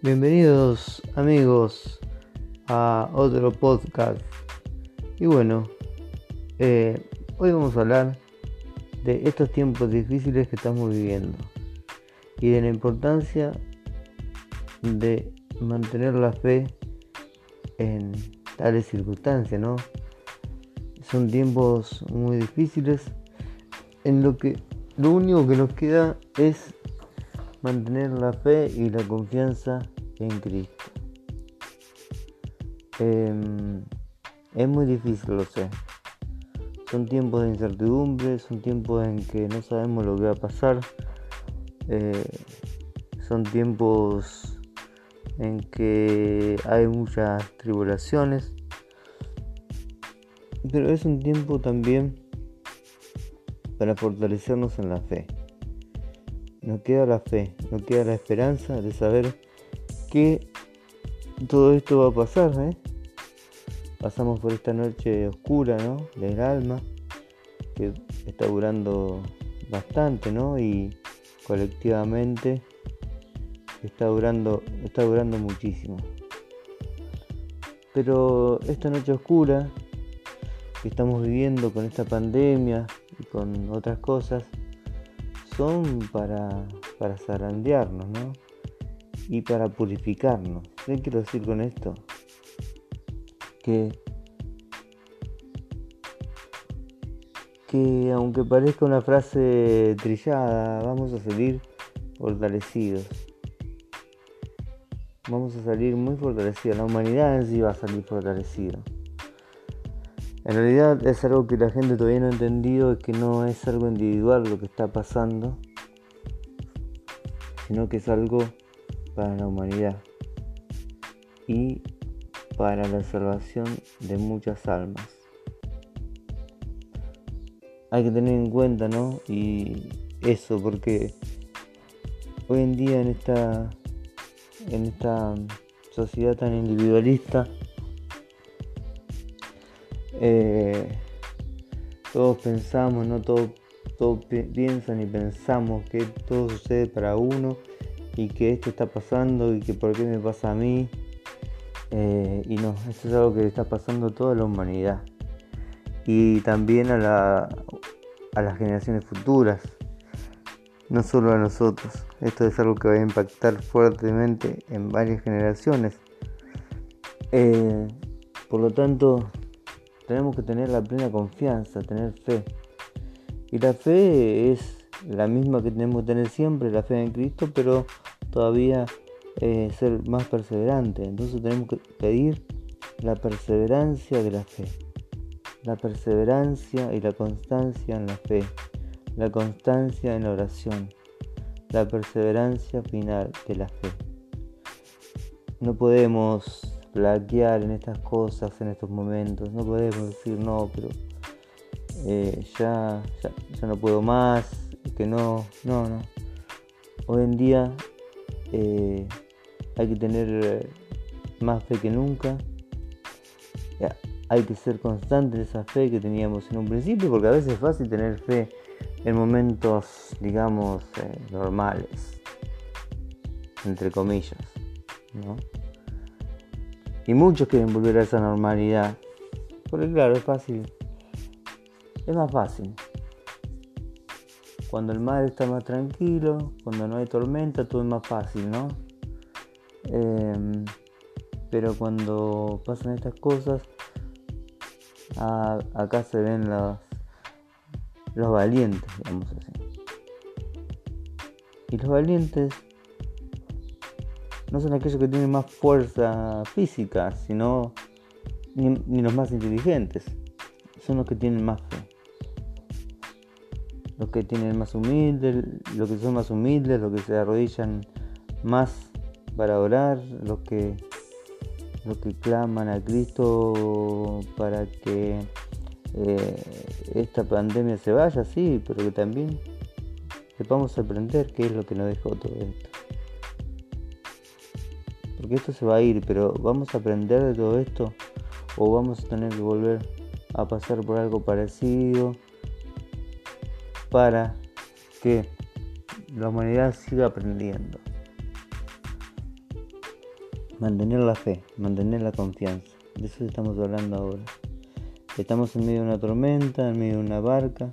Bienvenidos amigos a otro podcast. Y bueno, eh, hoy vamos a hablar de estos tiempos difíciles que estamos viviendo y de la importancia de mantener la fe en tales circunstancias, ¿no? Son tiempos muy difíciles en lo que lo único que nos queda es mantener la fe y la confianza en Cristo. Em, es muy difícil, lo sé. Son tiempos de incertidumbre, son tiempos en que no sabemos lo que va a pasar. Eh, son tiempos en que hay muchas tribulaciones. Pero es un tiempo también para fortalecernos en la fe. Nos queda la fe, nos queda la esperanza de saber que todo esto va a pasar. ¿eh? Pasamos por esta noche oscura ¿no? del alma, que está durando bastante, ¿no? Y colectivamente está durando, está durando muchísimo. Pero esta noche oscura que estamos viviendo con esta pandemia y con otras cosas son para, para zarandearnos, ¿no? Y para purificarnos. ¿Qué quiero decir con esto? Que, que aunque parezca una frase trillada, vamos a salir fortalecidos. Vamos a salir muy fortalecidos. La humanidad en sí va a salir fortalecida. En realidad es algo que la gente todavía no ha entendido, es que no es algo individual lo que está pasando, sino que es algo para la humanidad y para la salvación de muchas almas. Hay que tener en cuenta, ¿no? Y eso, porque hoy en día en esta, en esta sociedad tan individualista, eh, todos pensamos, no todos, piensan y pensamos que todo sucede para uno y que esto está pasando y que por qué me pasa a mí. Eh, y no, esto es algo que está pasando a toda la humanidad y también a las generaciones futuras, no solo a nosotros. Esto es algo que va a impactar fuertemente en varias generaciones. Eh, por lo tanto, tenemos que tener la plena confianza, tener fe. Y la fe es la misma que tenemos que tener siempre, la fe en Cristo, pero todavía eh, ser más perseverante. Entonces tenemos que pedir la perseverancia de la fe. La perseverancia y la constancia en la fe. La constancia en la oración. La perseverancia final de la fe. No podemos flaquear en estas cosas, en estos momentos. No podemos decir no, pero eh, ya, ya, no puedo más, que no, no, no. Hoy en día eh, hay que tener eh, más fe que nunca. hay que ser constante en esa fe que teníamos en un principio, porque a veces es fácil tener fe en momentos, digamos, normales, entre comillas, ¿no? Y muchos quieren volver a esa normalidad. Porque claro, es fácil. Es más fácil. Cuando el mar está más tranquilo, cuando no hay tormenta, todo es más fácil, ¿no? Em, pero cuando pasan estas cosas, acá se ven los, los valientes, digamos así. Y los valientes no son aquellos que tienen más fuerza física, sino ni, los más inteligentes. Son los que tienen más fe. Los que tienen más humildes, los que son más humildes, los que se arrodillan más para orar, los que los que claman a Cristo para que eh, esta pandemia se vaya, sí, pero que también sepamos aprender qué es lo que nos dejó todo esto porque esto se va a ir, pero ¿vamos a aprender de todo esto? ¿O vamos a tener que volver a pasar por algo parecido para que la humanidad siga aprendiendo? mantener la fe, mantener la confianza. De eso estamos hablando ahora. Estamos en medio de una tormenta, en medio de una barca.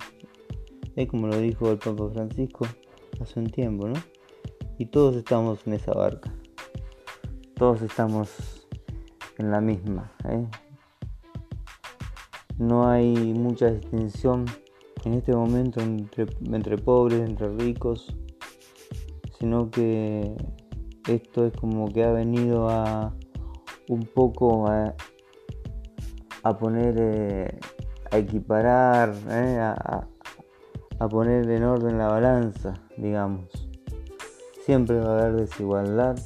Es como lo dijo el Papa Francisco hace un tiempo, ¿no? Y todos estamos en esa barca. Todos estamos en la misma. ¿eh? No hay mucha distinción en este momento entre, pobres, entre ricos, sino que esto es como que ha venido a un poco a, a poner, eh, a equiparar, eh, a, poner en orden la balanza, digamos. Siempre va a haber desigualdad.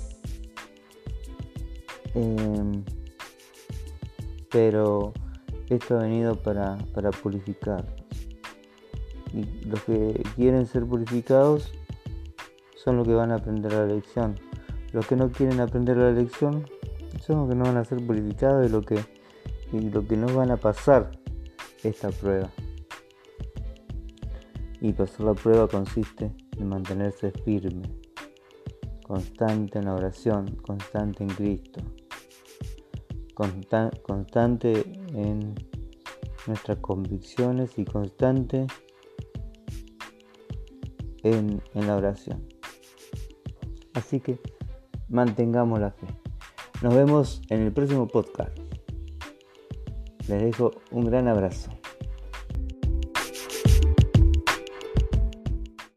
Em, pero esto ha venido para, para purificar. Y los que quieren ser purificados son los que van a aprender la lección. Los que no quieren aprender la lección son los que no van a ser purificados y lo que y lo que nos van a pasar esta prueba. Y pasar la prueba consiste en mantenerse firme, constante en la oración, constante en Cristo, constante en nuestras convicciones y constante en, en la oración. Así que mantengamos la fe. Nos vemos en el próximo podcast. Les dejo un gran abrazo.